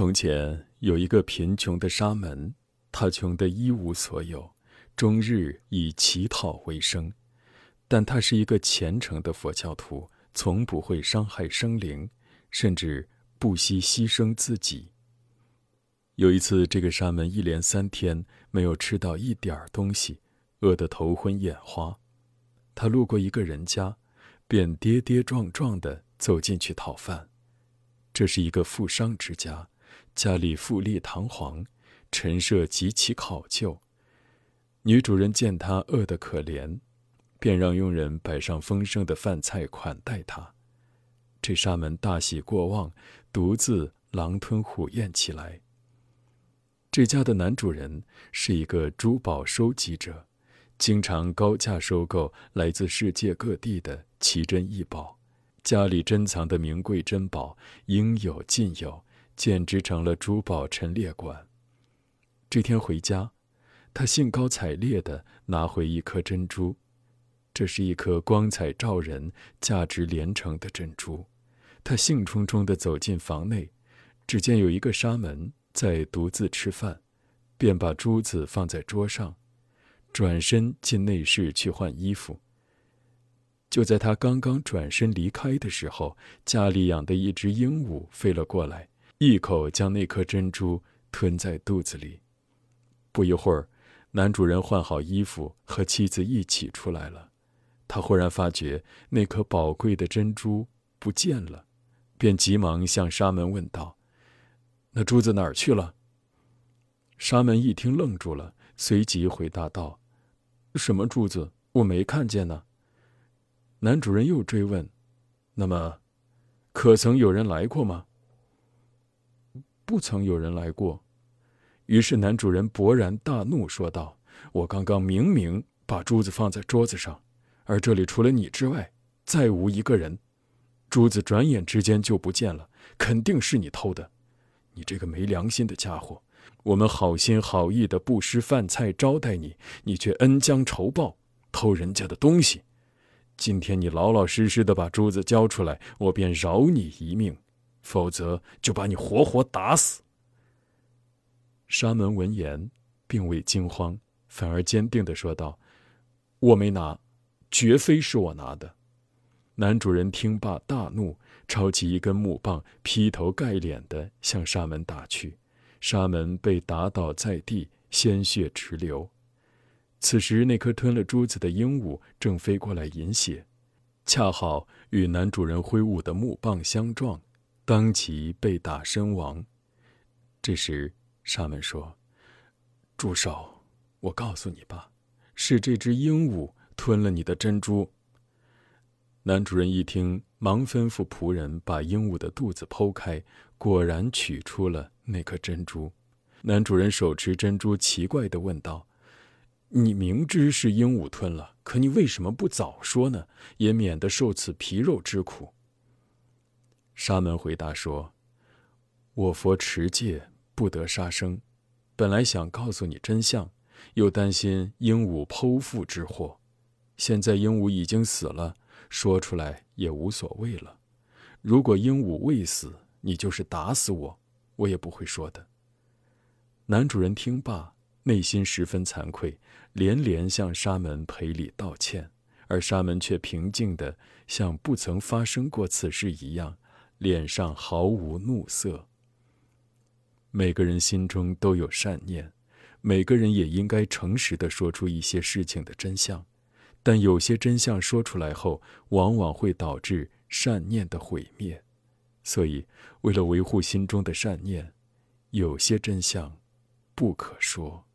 从前有一个贫穷的沙门，他穷得一无所有，终日以乞讨为生。但他是一个虔诚的佛教徒，从不会伤害生灵，甚至不惜牺牲自己。有一次，这个沙门一连三天没有吃到一点儿东西，饿得头昏眼花。他路过一个人家，便跌跌撞撞地走进去讨饭。这是一个富商之家。家里富丽堂皇，陈设极其考究。女主人见他饿得可怜，便让佣人摆上丰盛的饭菜款待他。这沙门大喜过望，独自狼吞虎咽起来。这家的男主人是一个珠宝收集者，经常高价收购来自世界各地的奇珍异宝，家里珍藏的名贵珍宝应有尽有。简直成了珠宝陈列馆。这天回家，他兴高采烈地拿回一颗珍珠，这是一颗光彩照人、价值连城的珍珠。他兴冲冲地走进房内，只见有一个沙门在独自吃饭，便把珠子放在桌上，转身进内室去换衣服。就在他刚刚转身离开的时候，家里养的一只鹦鹉飞了过来。一口将那颗珍珠吞在肚子里。不一会儿，男主人换好衣服，和妻子一起出来了。他忽然发觉那颗宝贵的珍珠不见了，便急忙向沙门问道：“那珠子哪儿去了？”沙门一听愣住了，随即回答道：“什么珠子？我没看见呢。”男主人又追问：“那么，可曾有人来过吗？”不曾有人来过，于是男主人勃然大怒，说道：“我刚刚明明把珠子放在桌子上，而这里除了你之外，再无一个人。珠子转眼之间就不见了，肯定是你偷的。你这个没良心的家伙！我们好心好意的布施饭菜招待你，你却恩将仇报，偷人家的东西。今天你老老实实的把珠子交出来，我便饶你一命。”否则就把你活活打死。沙门闻言，并未惊慌，反而坚定的说道：“我没拿，绝非是我拿的。”男主人听罢大怒，抄起一根木棒，劈头盖脸的向沙门打去。沙门被打倒在地，鲜血直流。此时，那颗吞了珠子的鹦鹉正飞过来饮血，恰好与男主人挥舞的木棒相撞。当即被打身亡。这时，沙门说：“住手！我告诉你吧，是这只鹦鹉吞了你的珍珠。”男主人一听，忙吩咐仆人把鹦鹉的肚子剖开，果然取出了那颗珍珠。男主人手持珍珠，奇怪地问道：“你明知是鹦鹉吞了，可你为什么不早说呢？也免得受此皮肉之苦。”沙门回答说：“我佛持戒，不得杀生。本来想告诉你真相，又担心鹦鹉剖腹之祸。现在鹦鹉已经死了，说出来也无所谓了。如果鹦鹉未死，你就是打死我，我也不会说的。”男主人听罢，内心十分惭愧，连连向沙门赔礼道歉，而沙门却平静的像不曾发生过此事一样。脸上毫无怒色。每个人心中都有善念，每个人也应该诚实的说出一些事情的真相，但有些真相说出来后，往往会导致善念的毁灭。所以，为了维护心中的善念，有些真相不可说。